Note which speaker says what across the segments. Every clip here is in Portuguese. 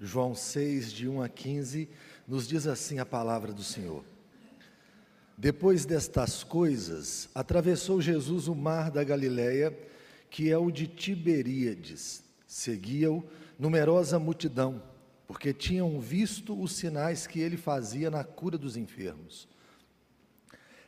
Speaker 1: João 6, de 1 a 15, nos diz assim a palavra do Senhor. Depois destas coisas, atravessou Jesus o mar da Galileia, que é o de Tiberíades. Seguia-o numerosa multidão, porque tinham visto os sinais que ele fazia na cura dos enfermos.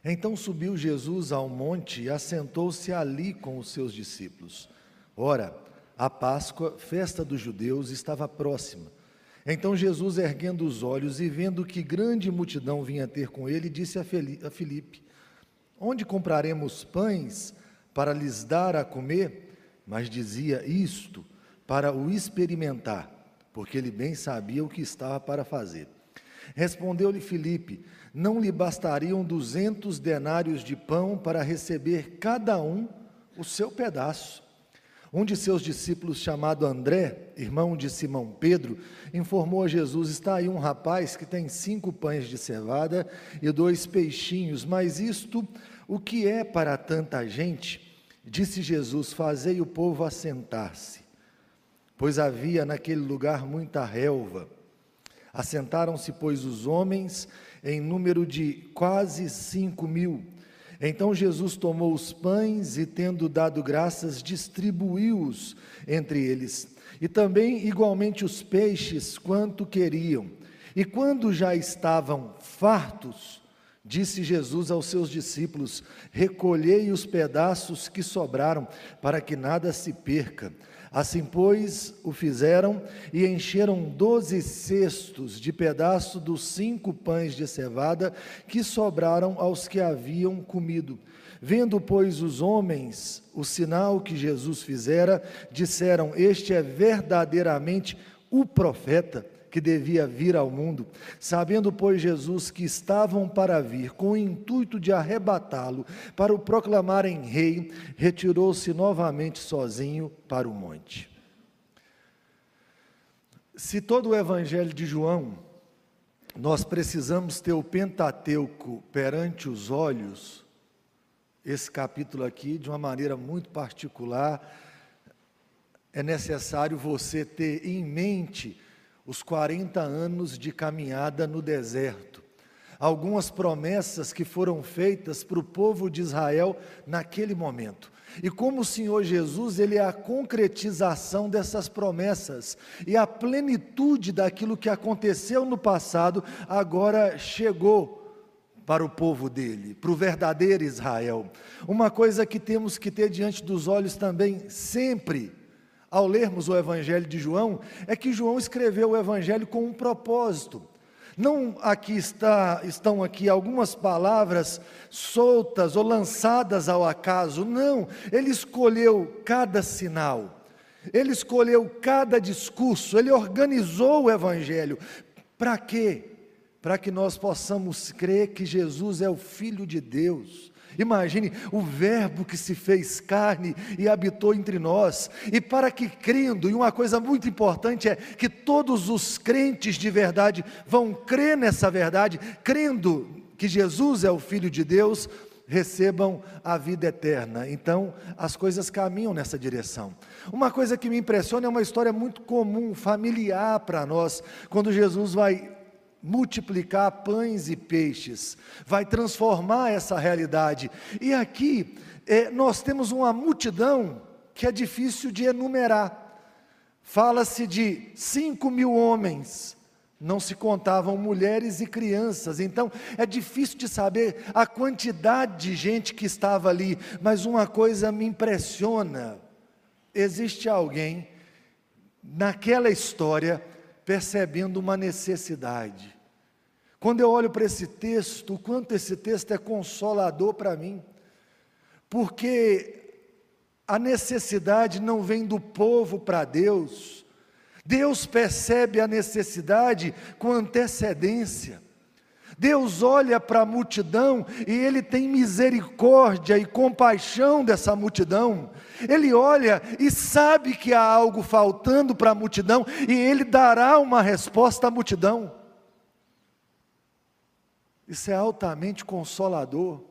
Speaker 1: Então subiu Jesus ao monte e assentou-se ali com os seus discípulos. Ora, a Páscoa, festa dos judeus, estava próxima. Então Jesus, erguendo os olhos e vendo que grande multidão vinha ter com ele, disse a Filipe: Onde compraremos pães para lhes dar a comer? Mas dizia isto para o experimentar, porque ele bem sabia o que estava para fazer. Respondeu-lhe Filipe: Não lhe bastariam duzentos denários de pão para receber cada um o seu pedaço? Um de seus discípulos, chamado André, irmão de Simão Pedro, informou a Jesus: Está aí um rapaz que tem cinco pães de cevada e dois peixinhos, mas isto o que é para tanta gente? Disse Jesus: Fazei o povo assentar-se, pois havia naquele lugar muita relva. Assentaram-se, pois, os homens em número de quase cinco mil. Então Jesus tomou os pães e, tendo dado graças, distribuiu-os entre eles, e também igualmente os peixes, quanto queriam. E quando já estavam fartos, disse Jesus aos seus discípulos: Recolhei os pedaços que sobraram, para que nada se perca. Assim, pois, o fizeram e encheram doze cestos de pedaço dos cinco pães de cevada que sobraram aos que haviam comido. Vendo, pois, os homens o sinal que Jesus fizera, disseram: Este é verdadeiramente o profeta que devia vir ao mundo. Sabendo, pois, Jesus que estavam para vir, com o intuito de arrebatá-lo, para o proclamarem rei, retirou-se novamente sozinho para o monte. Se todo o evangelho de João, nós precisamos ter o Pentateuco perante os olhos, esse capítulo aqui, de uma maneira muito particular, é necessário você ter em mente os 40 anos de caminhada no deserto. Algumas promessas que foram feitas para o povo de Israel naquele momento. E como o Senhor Jesus, ele é a concretização dessas promessas e a plenitude daquilo que aconteceu no passado, agora chegou para o povo dele, para o verdadeiro Israel. Uma coisa que temos que ter diante dos olhos também sempre ao lermos o Evangelho de João, é que João escreveu o Evangelho com um propósito. Não aqui está, estão aqui algumas palavras soltas ou lançadas ao acaso, não. Ele escolheu cada sinal, ele escolheu cada discurso, ele organizou o Evangelho. Para quê? Para que nós possamos crer que Jesus é o Filho de Deus Imagine o Verbo que se fez carne e habitou entre nós. E para que crendo, e uma coisa muito importante é que todos os crentes de verdade vão crer nessa verdade, crendo que Jesus é o Filho de Deus, recebam a vida eterna. Então, as coisas caminham nessa direção. Uma coisa que me impressiona é uma história muito comum, familiar para nós, quando Jesus vai multiplicar pães e peixes, vai transformar essa realidade. E aqui é, nós temos uma multidão que é difícil de enumerar. Fala-se de cinco mil homens, não se contavam mulheres e crianças, então é difícil de saber a quantidade de gente que estava ali, mas uma coisa me impressiona: existe alguém naquela história percebendo uma necessidade. Quando eu olho para esse texto, o quanto esse texto é consolador para mim, porque a necessidade não vem do povo para Deus, Deus percebe a necessidade com antecedência. Deus olha para a multidão e Ele tem misericórdia e compaixão dessa multidão. Ele olha e sabe que há algo faltando para a multidão e Ele dará uma resposta à multidão. Isso é altamente consolador.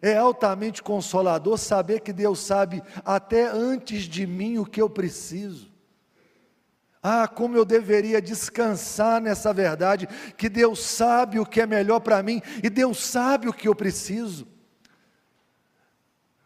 Speaker 1: É altamente consolador saber que Deus sabe até antes de mim o que eu preciso. Ah, como eu deveria descansar nessa verdade, que Deus sabe o que é melhor para mim e Deus sabe o que eu preciso.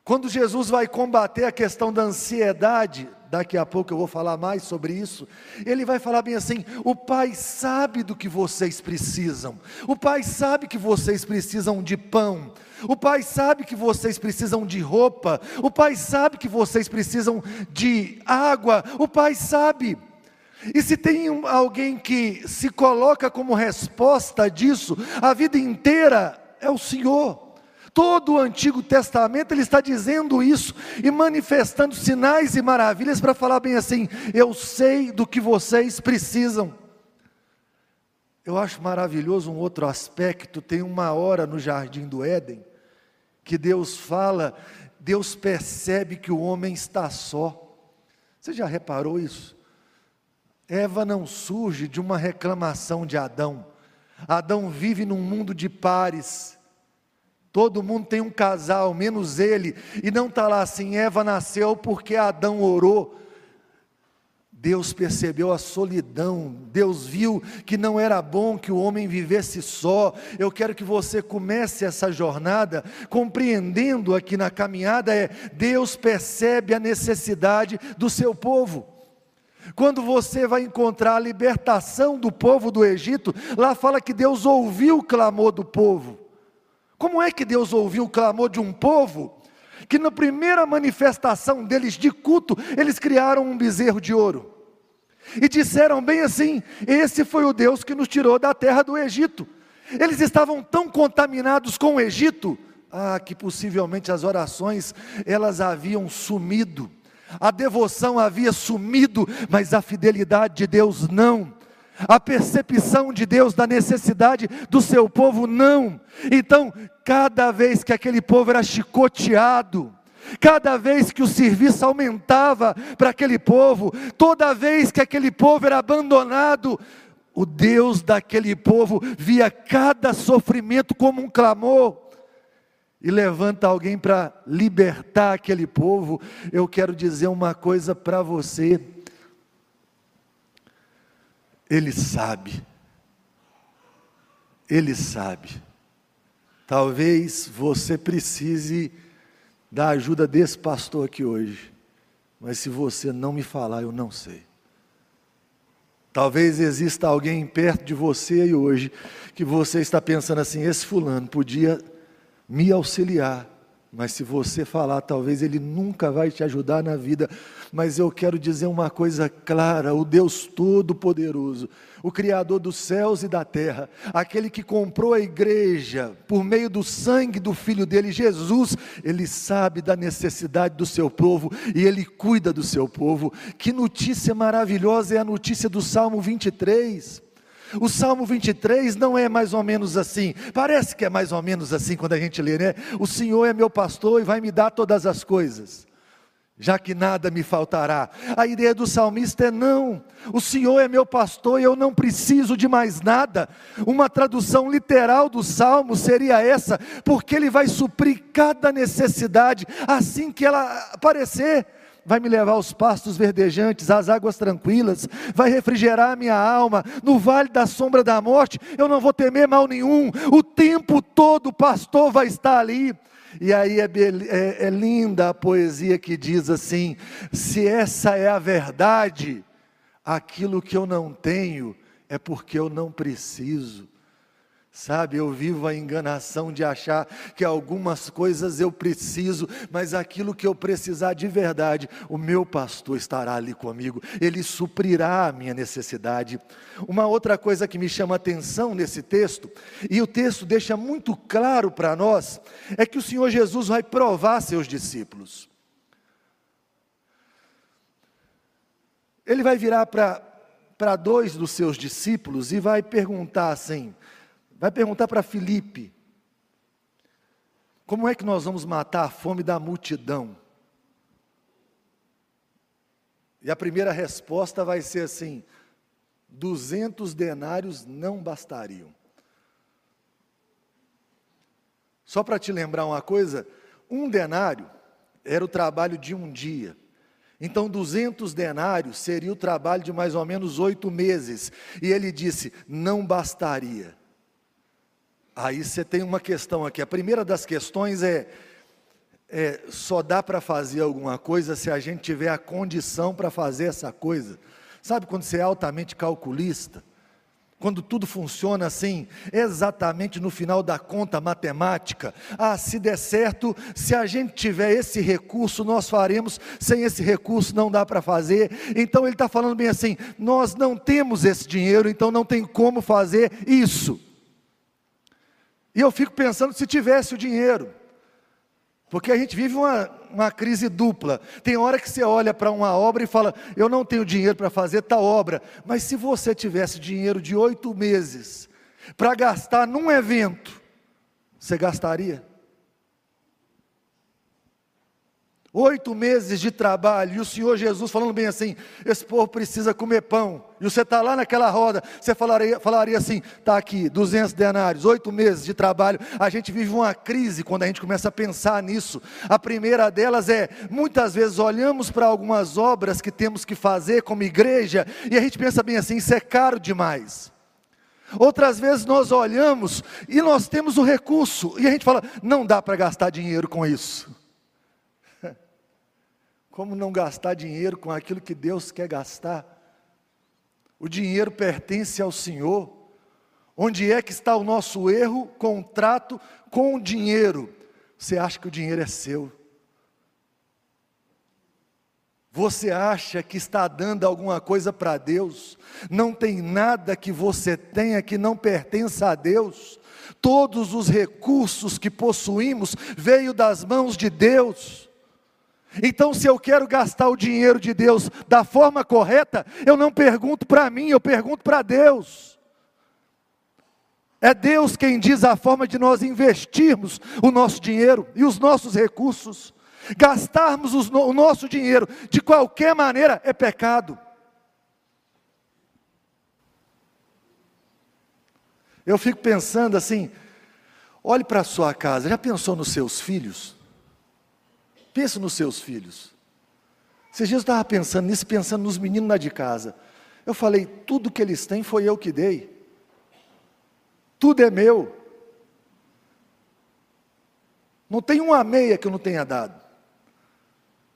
Speaker 1: Quando Jesus vai combater a questão da ansiedade, daqui a pouco eu vou falar mais sobre isso. Ele vai falar bem assim: o Pai sabe do que vocês precisam, o Pai sabe que vocês precisam de pão, o Pai sabe que vocês precisam de roupa, o Pai sabe que vocês precisam de água, o Pai sabe. E se tem alguém que se coloca como resposta disso a vida inteira, é o Senhor. Todo o Antigo Testamento ele está dizendo isso e manifestando sinais e maravilhas para falar bem assim: eu sei do que vocês precisam. Eu acho maravilhoso um outro aspecto. Tem uma hora no jardim do Éden que Deus fala, Deus percebe que o homem está só. Você já reparou isso? Eva não surge de uma reclamação de Adão. Adão vive num mundo de pares. Todo mundo tem um casal, menos ele. E não está lá assim, Eva nasceu porque Adão orou. Deus percebeu a solidão, Deus viu que não era bom que o homem vivesse só. Eu quero que você comece essa jornada compreendendo aqui na caminhada é Deus percebe a necessidade do seu povo. Quando você vai encontrar a libertação do povo do Egito, lá fala que Deus ouviu o clamor do povo. Como é que Deus ouviu o clamor de um povo que na primeira manifestação deles de culto, eles criaram um bezerro de ouro? E disseram bem assim: Esse foi o Deus que nos tirou da terra do Egito. Eles estavam tão contaminados com o Egito, ah, que possivelmente as orações elas haviam sumido. A devoção havia sumido, mas a fidelidade de Deus não a percepção de Deus da necessidade do seu povo, não. Então, cada vez que aquele povo era chicoteado, cada vez que o serviço aumentava para aquele povo, toda vez que aquele povo era abandonado, o Deus daquele povo via cada sofrimento como um clamor e levanta alguém para libertar aquele povo. Eu quero dizer uma coisa para você ele sabe. Ele sabe. Talvez você precise da ajuda desse pastor aqui hoje, mas se você não me falar, eu não sei. Talvez exista alguém perto de você hoje que você está pensando assim: esse fulano podia me auxiliar, mas se você falar, talvez ele nunca vai te ajudar na vida. Mas eu quero dizer uma coisa clara: o Deus Todo-Poderoso, o Criador dos céus e da terra, aquele que comprou a igreja por meio do sangue do Filho dele, Jesus, ele sabe da necessidade do seu povo e ele cuida do seu povo. Que notícia maravilhosa é a notícia do Salmo 23. O Salmo 23 não é mais ou menos assim, parece que é mais ou menos assim quando a gente lê, né? O Senhor é meu pastor e vai me dar todas as coisas, já que nada me faltará. A ideia do salmista é: não, o Senhor é meu pastor e eu não preciso de mais nada. Uma tradução literal do salmo seria essa, porque ele vai suprir cada necessidade assim que ela aparecer vai me levar aos pastos verdejantes, às águas tranquilas, vai refrigerar a minha alma. No vale da sombra da morte, eu não vou temer mal nenhum. O tempo todo o pastor vai estar ali. E aí é, é, é linda a poesia que diz assim: se essa é a verdade, aquilo que eu não tenho é porque eu não preciso. Sabe, eu vivo a enganação de achar que algumas coisas eu preciso, mas aquilo que eu precisar de verdade, o meu pastor estará ali comigo, ele suprirá a minha necessidade. Uma outra coisa que me chama atenção nesse texto, e o texto deixa muito claro para nós, é que o Senhor Jesus vai provar seus discípulos. Ele vai virar para dois dos seus discípulos e vai perguntar assim: Vai perguntar para Filipe: como é que nós vamos matar a fome da multidão? E a primeira resposta vai ser assim: 200 denários não bastariam. Só para te lembrar uma coisa, um denário era o trabalho de um dia. Então, 200 denários seria o trabalho de mais ou menos oito meses. E ele disse: não bastaria. Aí você tem uma questão aqui. A primeira das questões é: é só dá para fazer alguma coisa se a gente tiver a condição para fazer essa coisa. Sabe quando você é altamente calculista? Quando tudo funciona assim, exatamente no final da conta matemática. Ah, se der certo, se a gente tiver esse recurso, nós faremos, sem esse recurso não dá para fazer. Então ele está falando bem assim: nós não temos esse dinheiro, então não tem como fazer isso. E eu fico pensando se tivesse o dinheiro. Porque a gente vive uma, uma crise dupla. Tem hora que você olha para uma obra e fala: Eu não tenho dinheiro para fazer tal obra. Mas se você tivesse dinheiro de oito meses para gastar num evento, você gastaria? Oito meses de trabalho, e o Senhor Jesus falando bem assim: esse povo precisa comer pão. E você está lá naquela roda, você falaria, falaria assim: está aqui, 200 denários, oito meses de trabalho. A gente vive uma crise quando a gente começa a pensar nisso. A primeira delas é: muitas vezes olhamos para algumas obras que temos que fazer como igreja, e a gente pensa bem assim: isso é caro demais. Outras vezes nós olhamos e nós temos o recurso, e a gente fala: não dá para gastar dinheiro com isso. Como não gastar dinheiro com aquilo que Deus quer gastar? O dinheiro pertence ao Senhor. Onde é que está o nosso erro, contrato com o dinheiro? Você acha que o dinheiro é seu? Você acha que está dando alguma coisa para Deus? Não tem nada que você tenha que não pertença a Deus. Todos os recursos que possuímos veio das mãos de Deus. Então, se eu quero gastar o dinheiro de Deus da forma correta, eu não pergunto para mim, eu pergunto para Deus. É Deus quem diz a forma de nós investirmos o nosso dinheiro e os nossos recursos. Gastarmos o nosso dinheiro de qualquer maneira é pecado. Eu fico pensando assim: olhe para a sua casa, já pensou nos seus filhos? Pense nos seus filhos. Esses dias eu estava pensando nisso, pensando nos meninos lá de casa. Eu falei, tudo que eles têm foi eu que dei. Tudo é meu. Não tem uma meia que eu não tenha dado.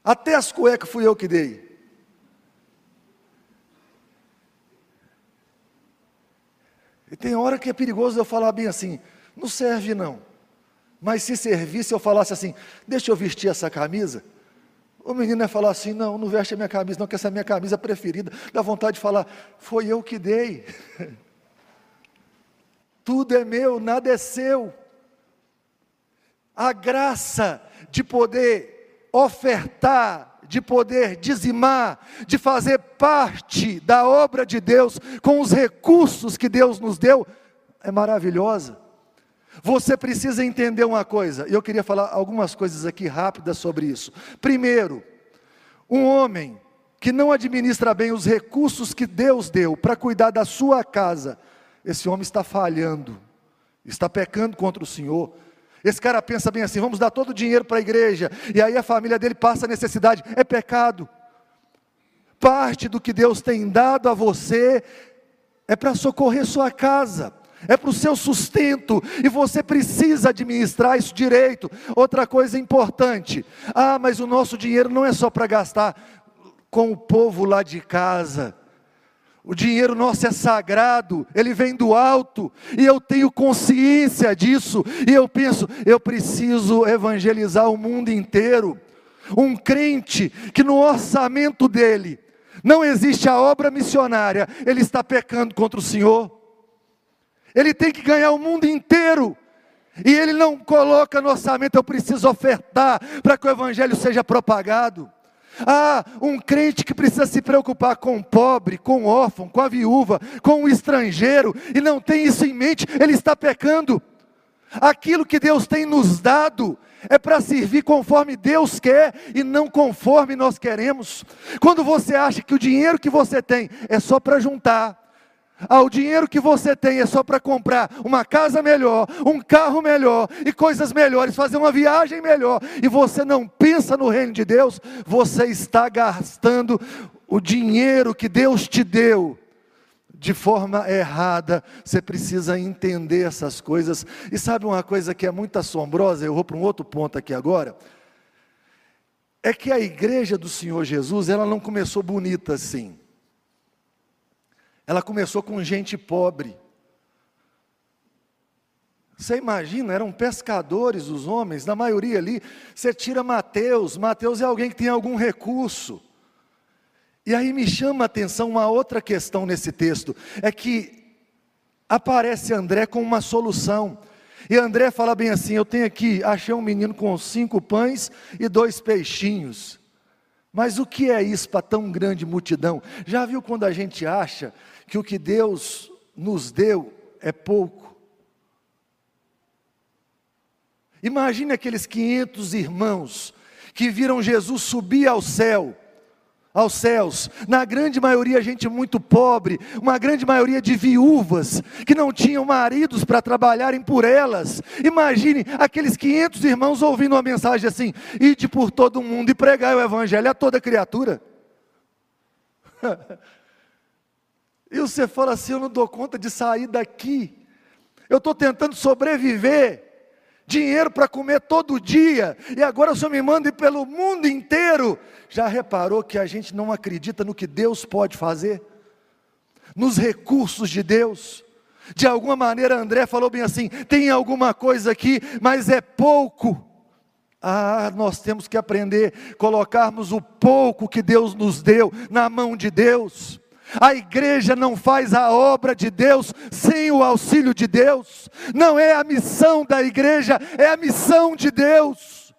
Speaker 1: Até as cuecas fui eu que dei. E tem hora que é perigoso eu falar bem assim, não serve não. Mas se servisse, eu falasse assim: deixa eu vestir essa camisa. O menino ia falar assim: não, não veste a minha camisa, não, que essa é a minha camisa preferida. Dá vontade de falar: foi eu que dei. Tudo é meu, nada é seu. A graça de poder ofertar, de poder dizimar, de fazer parte da obra de Deus com os recursos que Deus nos deu, é maravilhosa. Você precisa entender uma coisa, e eu queria falar algumas coisas aqui rápidas sobre isso. Primeiro, um homem que não administra bem os recursos que Deus deu para cuidar da sua casa, esse homem está falhando, está pecando contra o Senhor. Esse cara pensa bem assim: vamos dar todo o dinheiro para a igreja, e aí a família dele passa necessidade, é pecado. Parte do que Deus tem dado a você é para socorrer sua casa é para o seu sustento, e você precisa administrar isso direito. Outra coisa importante: ah, mas o nosso dinheiro não é só para gastar com o povo lá de casa. O dinheiro nosso é sagrado, ele vem do alto, e eu tenho consciência disso, e eu penso, eu preciso evangelizar o mundo inteiro. Um crente que no orçamento dele não existe a obra missionária, ele está pecando contra o Senhor. Ele tem que ganhar o mundo inteiro. E ele não coloca no orçamento, eu preciso ofertar para que o evangelho seja propagado. Ah, um crente que precisa se preocupar com o pobre, com o órfão, com a viúva, com o estrangeiro, e não tem isso em mente, ele está pecando. Aquilo que Deus tem nos dado é para servir conforme Deus quer e não conforme nós queremos. Quando você acha que o dinheiro que você tem é só para juntar, Ah, o dinheiro que você tem é só para comprar uma casa melhor, um carro melhor e coisas melhores, fazer uma viagem melhor, e você não pensa no reino de Deus, você está gastando o dinheiro que Deus te deu de forma errada. Você precisa entender essas coisas. E sabe uma coisa que é muito assombrosa? Eu vou para um outro ponto aqui agora. É que a igreja do Senhor Jesus, ela não começou bonita assim. Ela começou com gente pobre. Você imagina, eram pescadores os homens, na maioria ali. Você tira Mateus, Mateus é alguém que tem algum recurso. E aí me chama a atenção uma outra questão nesse texto, é que aparece André com uma solução. E André fala bem assim: Eu tenho aqui, achei um menino com cinco pães e dois peixinhos. Mas o que é isso para tão grande multidão? Já viu quando a gente acha que o que Deus nos deu é pouco? Imagine aqueles 500 irmãos que viram Jesus subir ao céu aos céus, na grande maioria gente muito pobre, uma grande maioria de viúvas que não tinham maridos para trabalharem por elas. Imagine aqueles 500 irmãos ouvindo uma mensagem assim: ide por todo mundo e pregai o evangelho a toda criatura. e você fala assim: eu não dou conta de sair daqui, eu estou tentando sobreviver dinheiro para comer todo dia, e agora o Senhor me manda ir pelo mundo inteiro. Já reparou que a gente não acredita no que Deus pode fazer? Nos recursos de Deus? De alguma maneira, André falou bem assim: tem alguma coisa aqui, mas é pouco. Ah, nós temos que aprender, colocarmos o pouco que Deus nos deu na mão de Deus. A igreja não faz a obra de Deus sem o auxílio de Deus. Não é a missão da igreja, é a missão de Deus.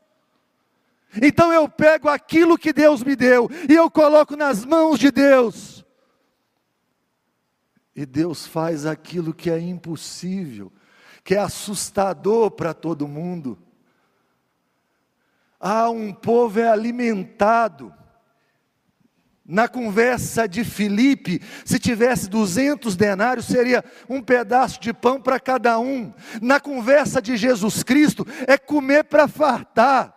Speaker 1: Então eu pego aquilo que Deus me deu e eu coloco nas mãos de Deus. E Deus faz aquilo que é impossível, que é assustador para todo mundo. Ah, um povo é alimentado na conversa de Filipe, se tivesse 200 denários, seria um pedaço de pão para cada um. Na conversa de Jesus Cristo, é comer para fartar.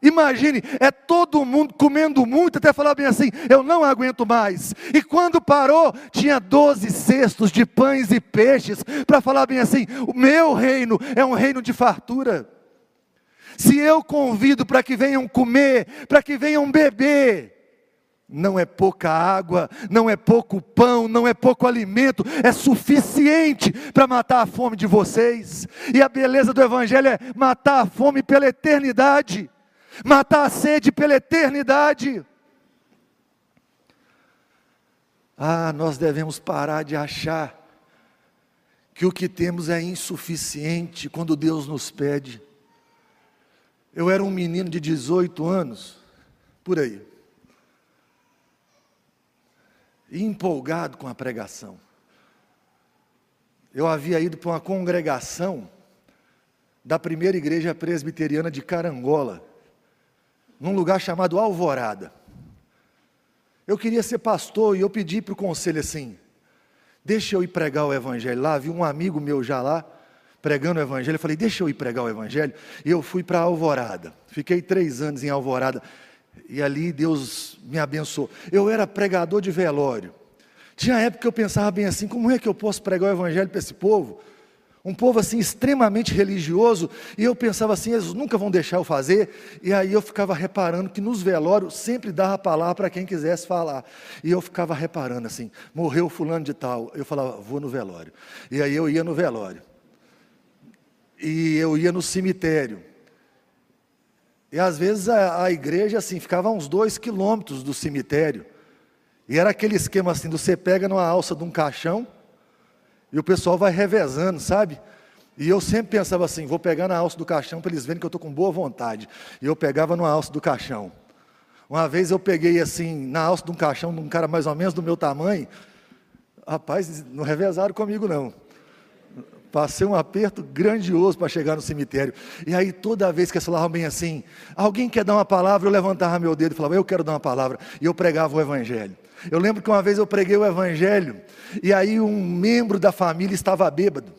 Speaker 1: Imagine, é todo mundo comendo muito, até falar bem assim: eu não aguento mais. E quando parou, tinha 12 cestos de pães e peixes, para falar bem assim: o meu reino é um reino de fartura. Se eu convido para que venham comer, para que venham beber, não é pouca água, não é pouco pão, não é pouco alimento, é suficiente para matar a fome de vocês. E a beleza do Evangelho é matar a fome pela eternidade, matar a sede pela eternidade. Ah, nós devemos parar de achar que o que temos é insuficiente quando Deus nos pede. Eu era um menino de 18 anos, por aí empolgado com a pregação. Eu havia ido para uma congregação da primeira igreja presbiteriana de Carangola, num lugar chamado Alvorada. Eu queria ser pastor e eu pedi para o conselho assim: deixa eu ir pregar o evangelho lá. Vi um amigo meu já lá pregando o evangelho. Eu falei: deixa eu ir pregar o evangelho. E eu fui para Alvorada. Fiquei três anos em Alvorada. E ali Deus me abençoou. Eu era pregador de velório. Tinha época que eu pensava bem assim: como é que eu posso pregar o evangelho para esse povo? Um povo assim extremamente religioso, e eu pensava assim, eles nunca vão deixar eu fazer, e aí eu ficava reparando que nos velórios sempre dava palavra para quem quisesse falar, e eu ficava reparando assim, morreu fulano de tal, eu falava, vou no velório, e aí eu ia no velório, e eu ia no cemitério, e às vezes a, a igreja assim ficava a uns dois quilômetros do cemitério. E era aquele esquema assim, você pega numa alça de um caixão e o pessoal vai revezando, sabe? E eu sempre pensava assim, vou pegar na alça do caixão para eles verem que eu estou com boa vontade. E eu pegava numa alça do caixão. Uma vez eu peguei assim, na alça de um caixão de um cara mais ou menos do meu tamanho. Rapaz, não revezaram comigo não. Passei um aperto grandioso para chegar no cemitério. E aí, toda vez que eles falavam bem assim, alguém quer dar uma palavra, eu levantava meu dedo e falava, eu quero dar uma palavra. E eu pregava o Evangelho. Eu lembro que uma vez eu preguei o evangelho e aí um membro da família estava bêbado,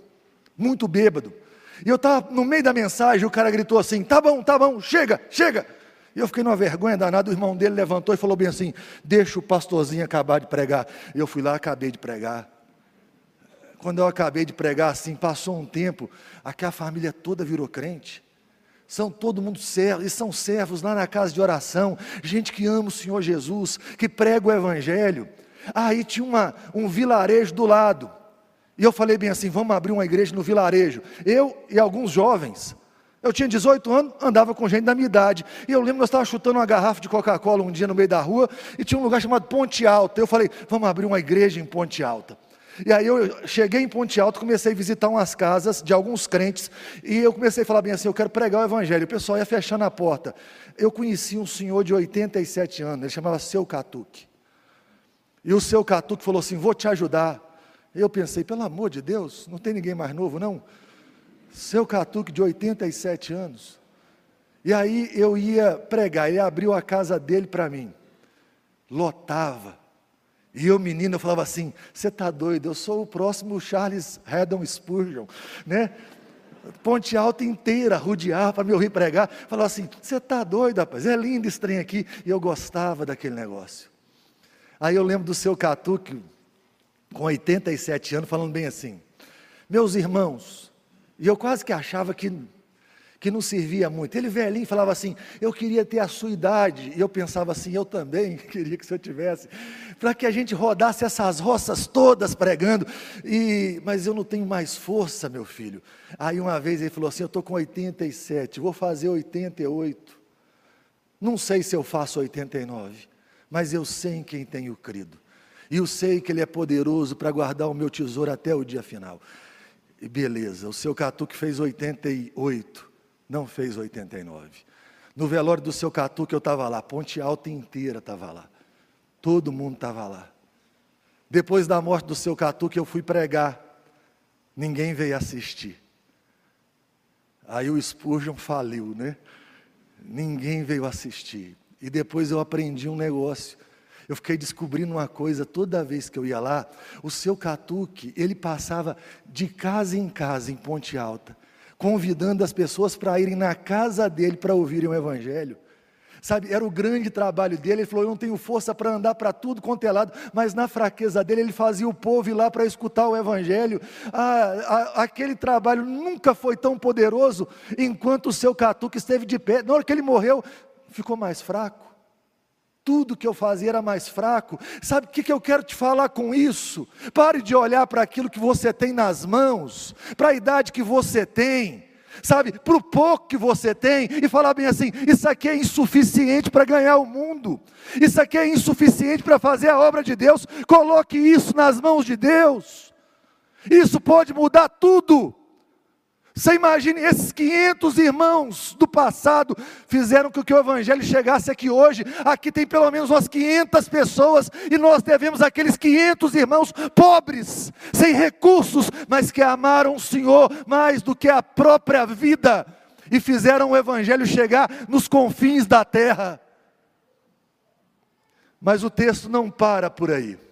Speaker 1: muito bêbado. E eu estava no meio da mensagem, o cara gritou assim: tá bom, tá bom, chega, chega. E eu fiquei numa vergonha danada, o irmão dele levantou e falou bem assim: deixa o pastorzinho acabar de pregar. Eu fui lá, acabei de pregar. Quando eu acabei de pregar assim, passou um tempo, aqui a família toda virou crente. São todo mundo servos, e são servos lá na casa de oração, gente que ama o Senhor Jesus, que prega o Evangelho. Aí tinha uma, um vilarejo do lado. E eu falei bem assim: vamos abrir uma igreja no vilarejo. Eu e alguns jovens. Eu tinha 18 anos, andava com gente da minha idade. E eu lembro que eu estava chutando uma garrafa de Coca-Cola um dia no meio da rua e tinha um lugar chamado Ponte Alta. Eu falei: vamos abrir uma igreja em Ponte Alta. E aí eu cheguei em Ponte Alta, comecei a visitar umas casas de alguns crentes, e eu comecei a falar bem assim, eu quero pregar o evangelho. O pessoal ia fechando a porta. Eu conheci um senhor de 87 anos, ele chamava Seu Catuque. E o Seu Catuque falou assim: "Vou te ajudar". Eu pensei, pelo amor de Deus, não tem ninguém mais novo não? Seu Catuque de 87 anos. E aí eu ia pregar, ele abriu a casa dele para mim. Lotava e eu, menino, eu falava assim: você está doido? Eu sou o próximo Charles Haddon Spurgeon, né? Ponte Alta inteira, rodear para me ouvir pregar. Falava assim: você está doido, rapaz? É lindo esse trem aqui. E eu gostava daquele negócio. Aí eu lembro do seu Catuque, com 87 anos, falando bem assim: meus irmãos, e eu quase que achava que que não servia muito. Ele velhinho falava assim: Eu queria ter a sua idade. E eu pensava assim: Eu também queria que o senhor tivesse. Para que a gente rodasse essas roças todas pregando. E, mas eu não tenho mais força, meu filho. Aí uma vez ele falou assim: Eu estou com 87, vou fazer 88. Não sei se eu faço 89, mas eu sei em quem tenho crido. E eu sei que Ele é poderoso para guardar o meu tesouro até o dia final. E beleza, o seu Catuque fez 88 não fez 89. No velório do seu Catu, que eu estava lá, Ponte Alta inteira estava lá. Todo mundo estava lá. Depois da morte do seu Catu, que eu fui pregar, ninguém veio assistir. Aí o Spurgeon faliu, né? Ninguém veio assistir. E depois eu aprendi um negócio. Eu fiquei descobrindo uma coisa toda vez que eu ia lá. O seu Catuque, ele passava de casa em casa em Ponte Alta convidando as pessoas para irem na casa dele para ouvirem o Evangelho. Sabe, era o grande trabalho dele. Ele falou: Eu não tenho força para andar para tudo quanto é lado, mas na fraqueza dele, ele fazia o povo ir lá para escutar o Evangelho. Ah, aquele trabalho nunca foi tão poderoso enquanto o seu catuque esteve de pé. Na hora que ele morreu, ficou mais fraco tudo que eu fazia era mais fraco. Sabe o que, que eu quero te falar com isso? Pare de olhar para aquilo que você tem nas mãos, para a idade que você tem, sabe, para o pouco que você tem, e falar bem assim: isso aqui é insuficiente para ganhar o mundo, isso aqui é insuficiente para fazer a obra de Deus. Coloque isso nas mãos de Deus, isso pode mudar tudo. Você imagine, esses 500 irmãos do passado fizeram com que o Evangelho chegasse aqui hoje. Aqui tem pelo menos umas 500 pessoas e nós devemos aqueles 500 irmãos pobres, sem recursos, mas que amaram o Senhor mais do que a própria vida e fizeram o Evangelho chegar nos confins da terra. Mas o texto não para por aí.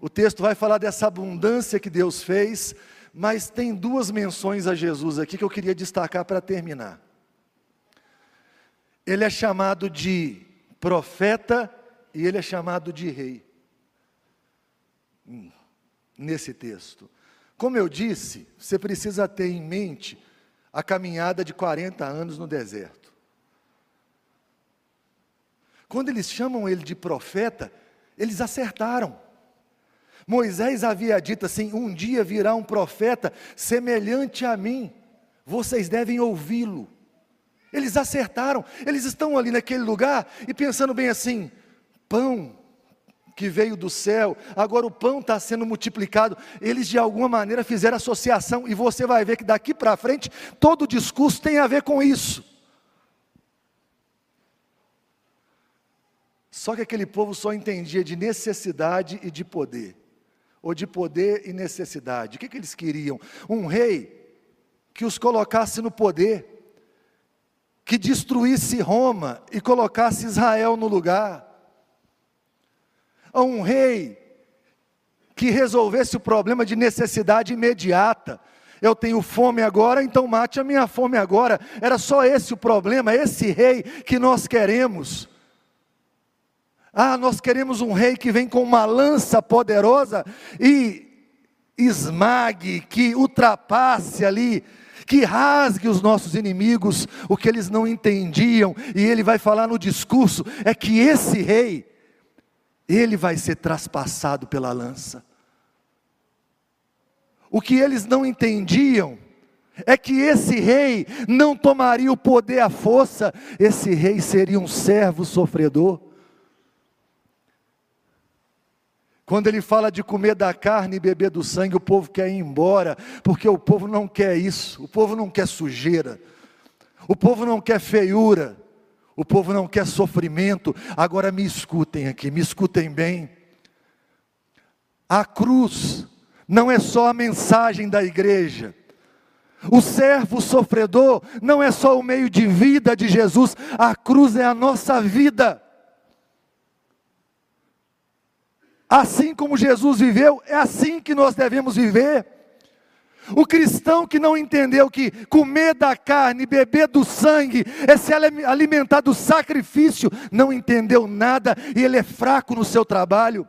Speaker 1: O texto vai falar dessa abundância que Deus fez, mas tem duas menções a Jesus aqui que eu queria destacar para terminar. Ele é chamado de profeta e ele é chamado de rei. Hum, nesse texto. Como eu disse, você precisa ter em mente a caminhada de 40 anos no deserto. Quando eles chamam ele de profeta, eles acertaram. Moisés havia dito assim: um dia virá um profeta semelhante a mim, vocês devem ouvi-lo. Eles acertaram, eles estão ali naquele lugar e pensando bem assim: pão que veio do céu, agora o pão está sendo multiplicado. Eles de alguma maneira fizeram associação, e você vai ver que daqui para frente todo o discurso tem a ver com isso. Só que aquele povo só entendia de necessidade e de poder ou de poder e necessidade. O que, que eles queriam? Um rei que os colocasse no poder, que destruísse Roma e colocasse Israel no lugar. a um rei que resolvesse o problema de necessidade imediata. Eu tenho fome agora, então mate a minha fome agora. Era só esse o problema, esse rei que nós queremos. Ah, nós queremos um rei que vem com uma lança poderosa e esmague, que ultrapasse ali, que rasgue os nossos inimigos, o que eles não entendiam, e ele vai falar no discurso: é que esse rei, ele vai ser traspassado pela lança. O que eles não entendiam é que esse rei não tomaria o poder à força, esse rei seria um servo sofredor. Quando ele fala de comer da carne e beber do sangue, o povo quer ir embora, porque o povo não quer isso, o povo não quer sujeira, o povo não quer feiura, o povo não quer sofrimento. Agora me escutem aqui, me escutem bem. A cruz não é só a mensagem da igreja. O servo sofredor não é só o meio de vida de Jesus, a cruz é a nossa vida. Assim como Jesus viveu, é assim que nós devemos viver. O cristão que não entendeu que comer da carne, beber do sangue, é se alimentar do sacrifício, não entendeu nada e ele é fraco no seu trabalho,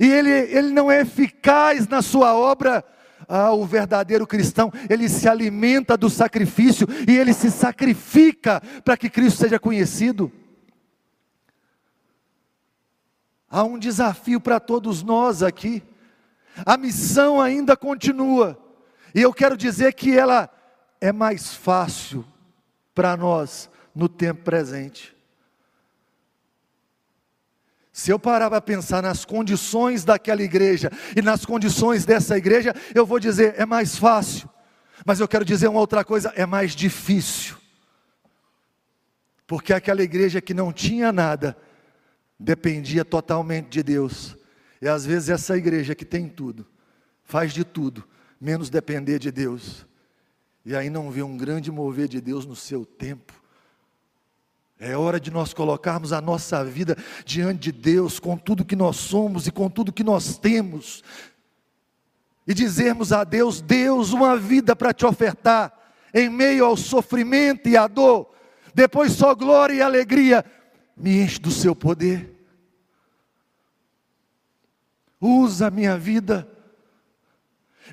Speaker 1: e ele, ele não é eficaz na sua obra. Ah, o verdadeiro cristão, ele se alimenta do sacrifício e ele se sacrifica para que Cristo seja conhecido. Há um desafio para todos nós aqui. A missão ainda continua. E eu quero dizer que ela é mais fácil para nós no tempo presente. Se eu parar para pensar nas condições daquela igreja e nas condições dessa igreja, eu vou dizer, é mais fácil. Mas eu quero dizer uma outra coisa, é mais difícil. Porque aquela igreja que não tinha nada, dependia totalmente de Deus. E às vezes essa igreja que tem tudo, faz de tudo, menos depender de Deus. E aí não vê um grande mover de Deus no seu tempo. É hora de nós colocarmos a nossa vida diante de Deus, com tudo que nós somos e com tudo que nós temos, e dizermos a Deus: Deus, uma vida para te ofertar, em meio ao sofrimento e à dor, depois só glória e alegria, me enche do seu poder. Usa a minha vida,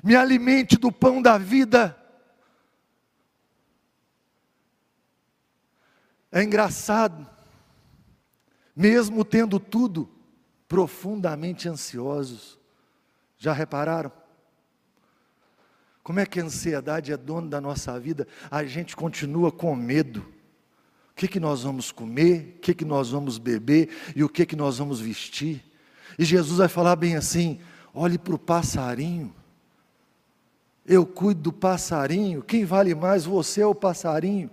Speaker 1: me alimente do pão da vida. É engraçado, mesmo tendo tudo, profundamente ansiosos. Já repararam? Como é que a ansiedade é dona da nossa vida? A gente continua com medo o que, que nós vamos comer, o que, que nós vamos beber e o que, que nós vamos vestir. E Jesus vai falar bem assim: olhe para o passarinho. Eu cuido do passarinho. Quem vale mais, você ou o passarinho?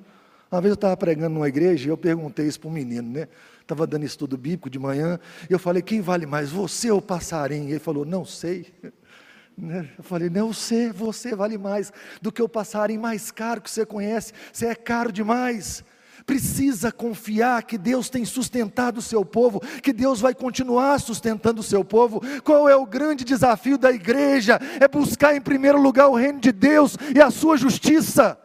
Speaker 1: Uma vez eu estava pregando numa igreja e eu perguntei isso para um menino, né? Estava dando estudo bíblico de manhã, e eu falei, quem vale mais, você ou o passarinho? E ele falou, não sei. Né? Eu falei, não, você, você vale mais do que o passarinho mais caro que você conhece, você é caro demais precisa confiar que Deus tem sustentado o seu povo, que Deus vai continuar sustentando o seu povo. Qual é o grande desafio da igreja? É buscar em primeiro lugar o reino de Deus e a sua justiça.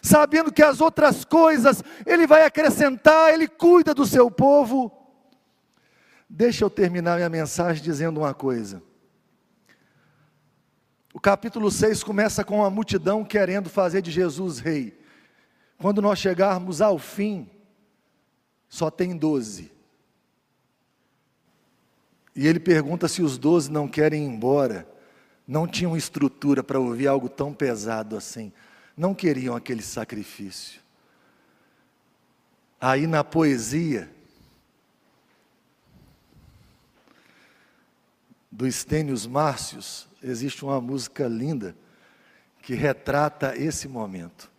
Speaker 1: Sabendo que as outras coisas Ele vai acrescentar, Ele cuida do seu povo. Deixa eu terminar minha mensagem dizendo uma coisa. O capítulo 6 começa com a multidão querendo fazer de Jesus rei. Quando nós chegarmos ao fim, só tem doze. E ele pergunta se os doze não querem ir embora. Não tinham estrutura para ouvir algo tão pesado assim. Não queriam aquele sacrifício. Aí na poesia do Estênios Márcios, existe uma música linda que retrata esse momento.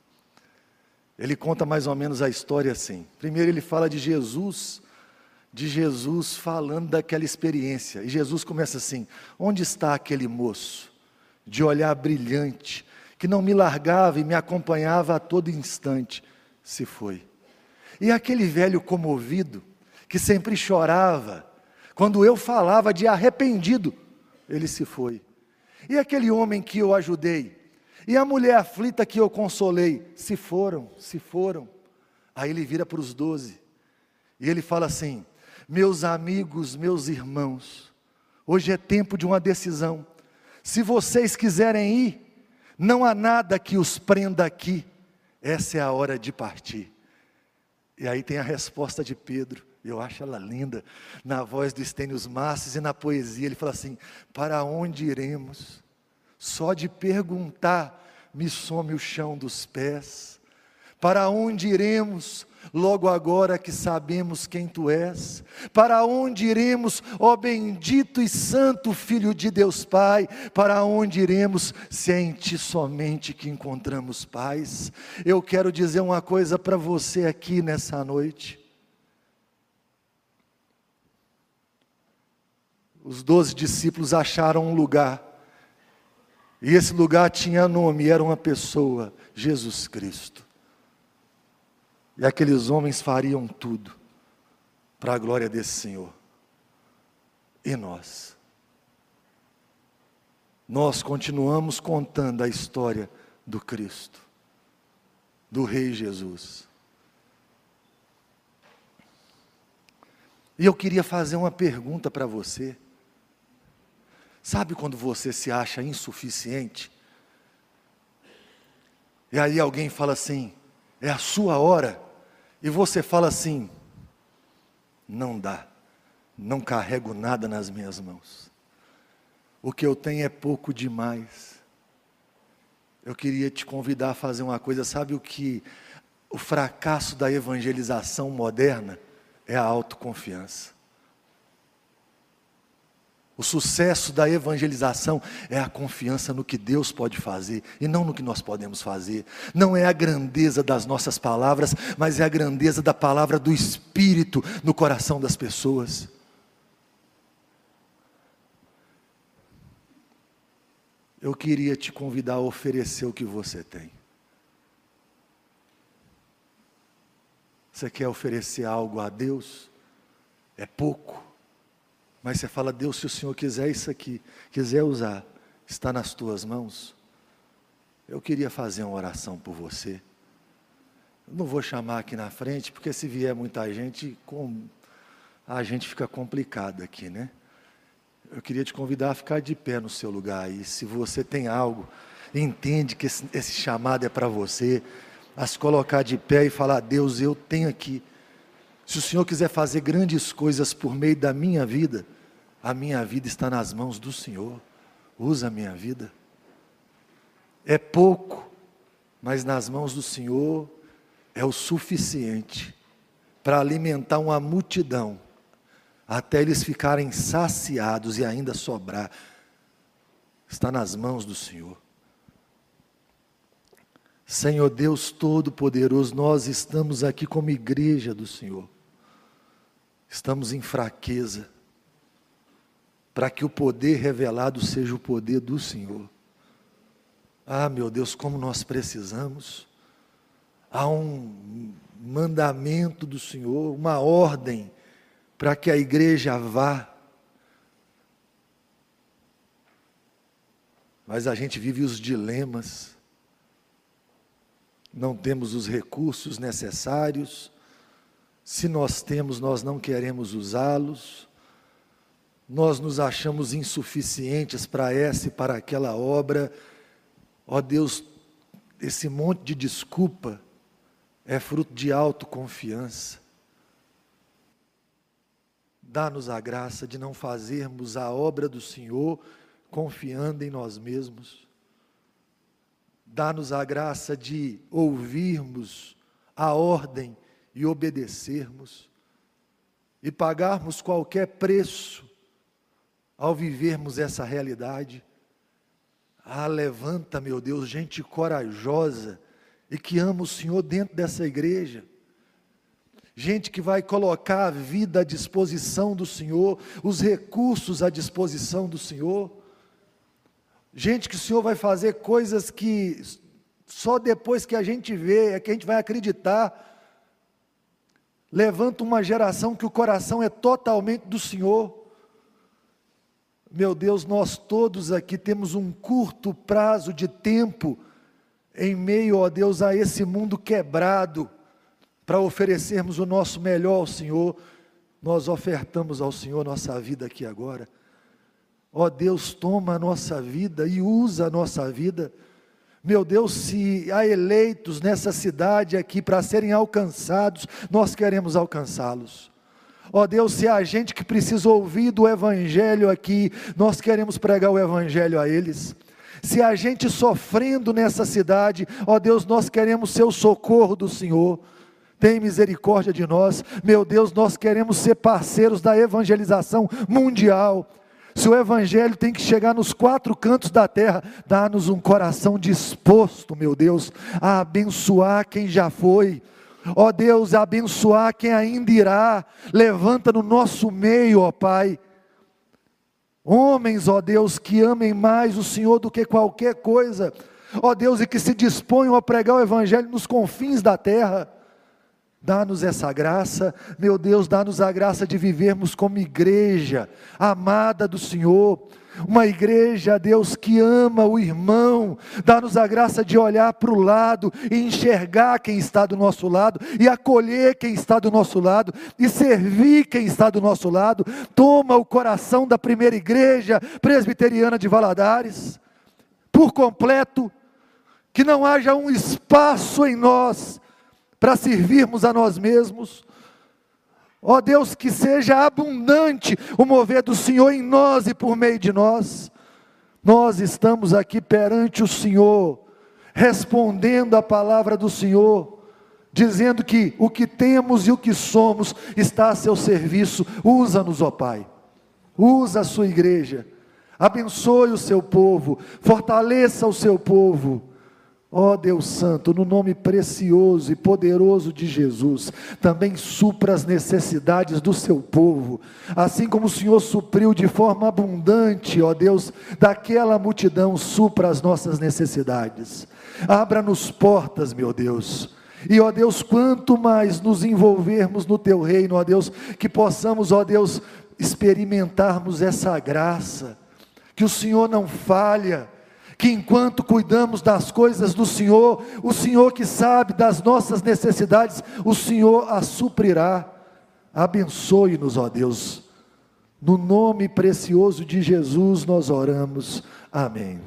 Speaker 1: Ele conta mais ou menos a história assim. Primeiro ele fala de Jesus, de Jesus falando daquela experiência. E Jesus começa assim: Onde está aquele moço de olhar brilhante, que não me largava e me acompanhava a todo instante? Se foi. E aquele velho comovido, que sempre chorava, Quando eu falava de arrependido, ele se foi. E aquele homem que eu ajudei, e a mulher aflita que eu consolei, se foram, se foram. Aí ele vira para os doze, e ele fala assim: Meus amigos, meus irmãos, hoje é tempo de uma decisão. Se vocês quiserem ir, não há nada que os prenda aqui, essa é a hora de partir. E aí tem a resposta de Pedro. Eu acho ela linda, na voz do Estênios Masses e na poesia, ele fala assim: Para onde iremos? Só de perguntar me some o chão dos pés. Para onde iremos? Logo agora que sabemos quem tu és, para onde iremos, ó bendito e santo Filho de Deus Pai? Para onde iremos se é em ti somente que encontramos paz? Eu quero dizer uma coisa para você aqui nessa noite. os doze discípulos acharam um lugar, e esse lugar tinha nome, era uma pessoa, Jesus Cristo. E aqueles homens fariam tudo para a glória desse Senhor. E nós? Nós continuamos contando a história do Cristo, do Rei Jesus. E eu queria fazer uma pergunta para você. Sabe quando você se acha insuficiente? E aí alguém fala assim: é a sua hora. E você fala assim: não dá, não carrego nada nas minhas mãos. O que eu tenho é pouco demais. Eu queria te convidar a fazer uma coisa, sabe o que o fracasso da evangelização moderna é a autoconfiança. O sucesso da evangelização é a confiança no que Deus pode fazer e não no que nós podemos fazer. Não é a grandeza das nossas palavras, mas é a grandeza da palavra do Espírito no coração das pessoas. Eu queria te convidar a oferecer o que você tem. Você quer oferecer algo a Deus? É pouco. Mas você fala, Deus, se o Senhor quiser isso aqui, quiser usar, está nas tuas mãos. Eu queria fazer uma oração por você. Eu não vou chamar aqui na frente, porque se vier muita gente, com... a gente fica complicado aqui, né? Eu queria te convidar a ficar de pé no seu lugar aí. Se você tem algo, entende que esse, esse chamado é para você, a se colocar de pé e falar: Deus, eu tenho aqui se o Senhor quiser fazer grandes coisas por meio da minha vida, a minha vida está nas mãos do Senhor. Usa a minha vida. É pouco, mas nas mãos do Senhor é o suficiente para alimentar uma multidão, até eles ficarem saciados e ainda sobrar. Está nas mãos do Senhor. Senhor Deus Todo-Poderoso, nós estamos aqui como igreja do Senhor estamos em fraqueza, para que o poder revelado seja o poder do Senhor. Ah, meu Deus, como nós precisamos. Há um mandamento do Senhor, uma ordem para que a igreja vá. Mas a gente vive os dilemas, não temos os recursos necessários, se nós temos, nós não queremos usá-los, nós nos achamos insuficientes para essa e para aquela obra. Ó Deus, esse monte de desculpa é fruto de autoconfiança. Dá-nos a graça de não fazermos a obra do Senhor confiando em nós mesmos. Dá-nos a graça de ouvirmos a ordem e obedecermos, e pagarmos qualquer preço ao vivermos essa realidade. Ah, levanta, meu Deus, gente corajosa e que ama o Senhor dentro dessa igreja. Gente que vai colocar a vida à disposição do Senhor, os recursos à disposição do Senhor. Gente que o Senhor vai fazer coisas que só depois que a gente vê é que a gente vai acreditar levanta uma geração que o coração é totalmente do Senhor. Meu Deus, nós todos aqui temos um curto prazo de tempo em meio, ó Deus, a esse mundo quebrado, para oferecermos o nosso melhor ao Senhor. Nós ofertamos ao Senhor nossa vida aqui agora. Ó Deus, toma a nossa vida e usa a nossa vida. Meu Deus, se há eleitos nessa cidade aqui para serem alcançados, nós queremos alcançá-los. Ó Deus, se há gente que precisa ouvir do Evangelho aqui, nós queremos pregar o Evangelho a eles. Se há gente sofrendo nessa cidade, ó Deus, nós queremos ser o socorro do Senhor. Tem misericórdia de nós, meu Deus, nós queremos ser parceiros da evangelização mundial. Se o Evangelho tem que chegar nos quatro cantos da terra, dá-nos um coração disposto, meu Deus, a abençoar quem já foi. Ó Deus, a abençoar quem ainda irá. Levanta no nosso meio, ó Pai. Homens, ó Deus, que amem mais o Senhor do que qualquer coisa. Ó Deus, e que se disponham a pregar o Evangelho nos confins da terra. Dá-nos essa graça, meu Deus, dá-nos a graça de vivermos como igreja amada do Senhor, uma igreja, Deus, que ama o irmão, dá-nos a graça de olhar para o lado e enxergar quem está do nosso lado, e acolher quem está do nosso lado, e servir quem está do nosso lado. Toma o coração da primeira igreja presbiteriana de Valadares, por completo, que não haja um espaço em nós para servirmos a nós mesmos. Ó Deus, que seja abundante o mover do Senhor em nós e por meio de nós. Nós estamos aqui perante o Senhor, respondendo a palavra do Senhor, dizendo que o que temos e o que somos está a seu serviço. Usa-nos, ó Pai. Usa a sua igreja. Abençoe o seu povo, fortaleça o seu povo Ó oh Deus Santo, no nome precioso e poderoso de Jesus, também supra as necessidades do seu povo, assim como o Senhor supriu de forma abundante, ó oh Deus, daquela multidão, supra as nossas necessidades. Abra-nos portas, meu Deus. E ó Deus, quanto mais nos envolvermos no teu reino, ó Deus, que possamos, ó Deus, experimentarmos essa graça, que o Senhor não falha que enquanto cuidamos das coisas do Senhor, o Senhor que sabe das nossas necessidades, o Senhor as suprirá. Abençoe-nos, ó Deus. No nome precioso de Jesus nós oramos. Amém.